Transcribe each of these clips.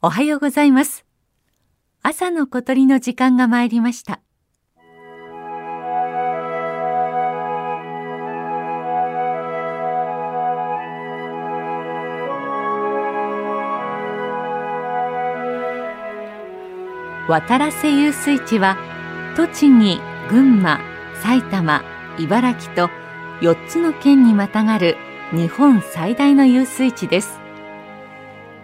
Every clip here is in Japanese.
おはようございます。朝の小鳥の時間が参りました。渡良瀬遊水地は栃木、群馬、埼玉、茨城と4つの県にまたがる日本最大の遊水地です。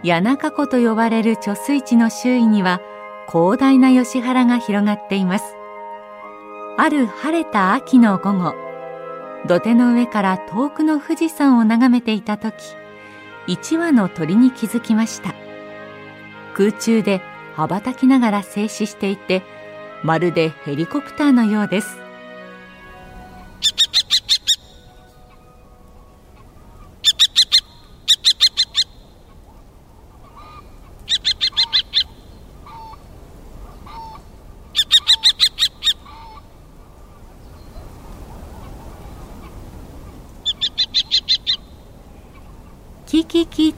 谷中湖と呼ばれる貯水池の周囲には広大な吉原が広がっています。ある晴れた秋の午後、土手の上から遠くの富士山を眺めていた時、一羽の鳥に気づきました。空中で羽ばたきながら静止していて、まるでヘリコプターのようです。キキキ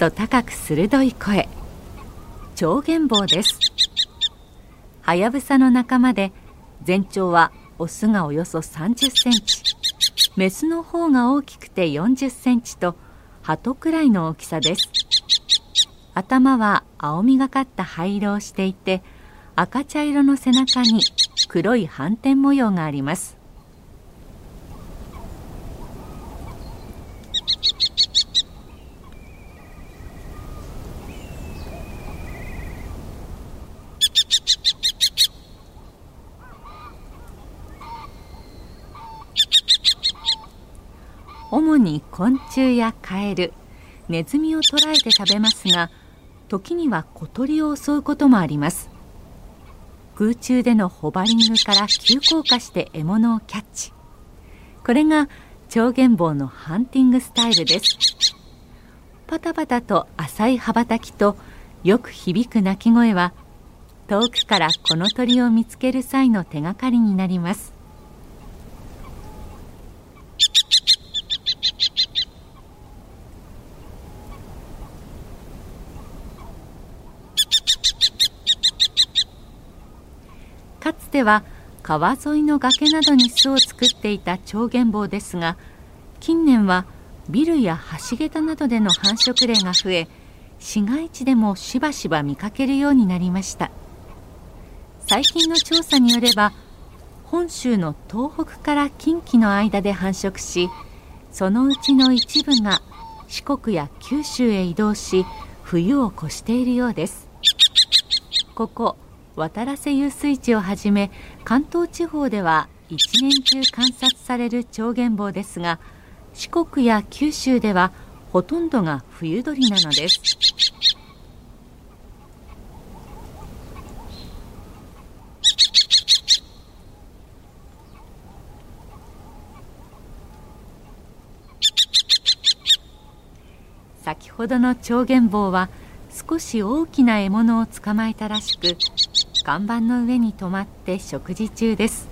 と高く鋭い声。超原棒です。はやぶさの仲間で全長はオスがおよそ30センチ。メスの方が大きくて40センチと鳩くらいの大きさです。頭は青みがかった灰色をしていて赤茶色の背中に黒い斑点模様があります。に昆虫やカエルネズミを捕らえて食べますが時には小鳥を襲うこともあります。空中でのホバリングから急降下して獲物をキャッチ。これが超原棒のハンティングスタイルです。パタパタと浅い羽ばたきとよく響く鳴き声は遠くからこの鳥を見つける際の手がかりになりますかつては川沿いの崖などに巣を作っていた超原棒ですが近年はビルや橋桁などでの繁殖例が増え市街地でもしばしば見かけるようになりました。最近の調査によれば本州の東北から近畿の間で繁殖しそのうちの一部が四国や九州へ移動し冬を越しているようです。ここ渡良瀬遊水地をはじめ関東地方では一年中観察される超原棒ですが四国や九州ではほとんどが冬鳥なのです。先ほどの超原棒は少し大きな獲物を捕まえたらしく看板の上に止まって食事中です。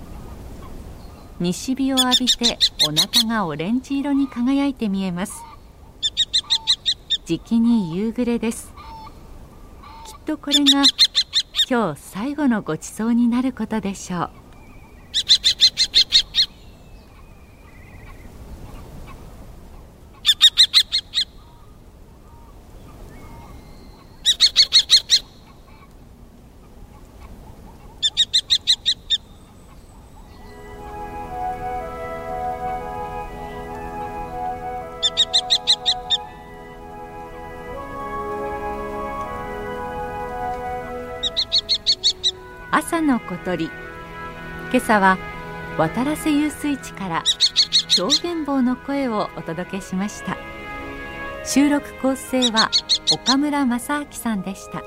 西日を浴びてお腹がオレンジ色に輝いて見えます。じきに夕暮れです。きっとこれが今日最後のごちそうになることでしょう。朝の小鳥。今朝は渡良瀬遊水地から表現棒の声をお届けしました。収録構成は岡村正明さんでした。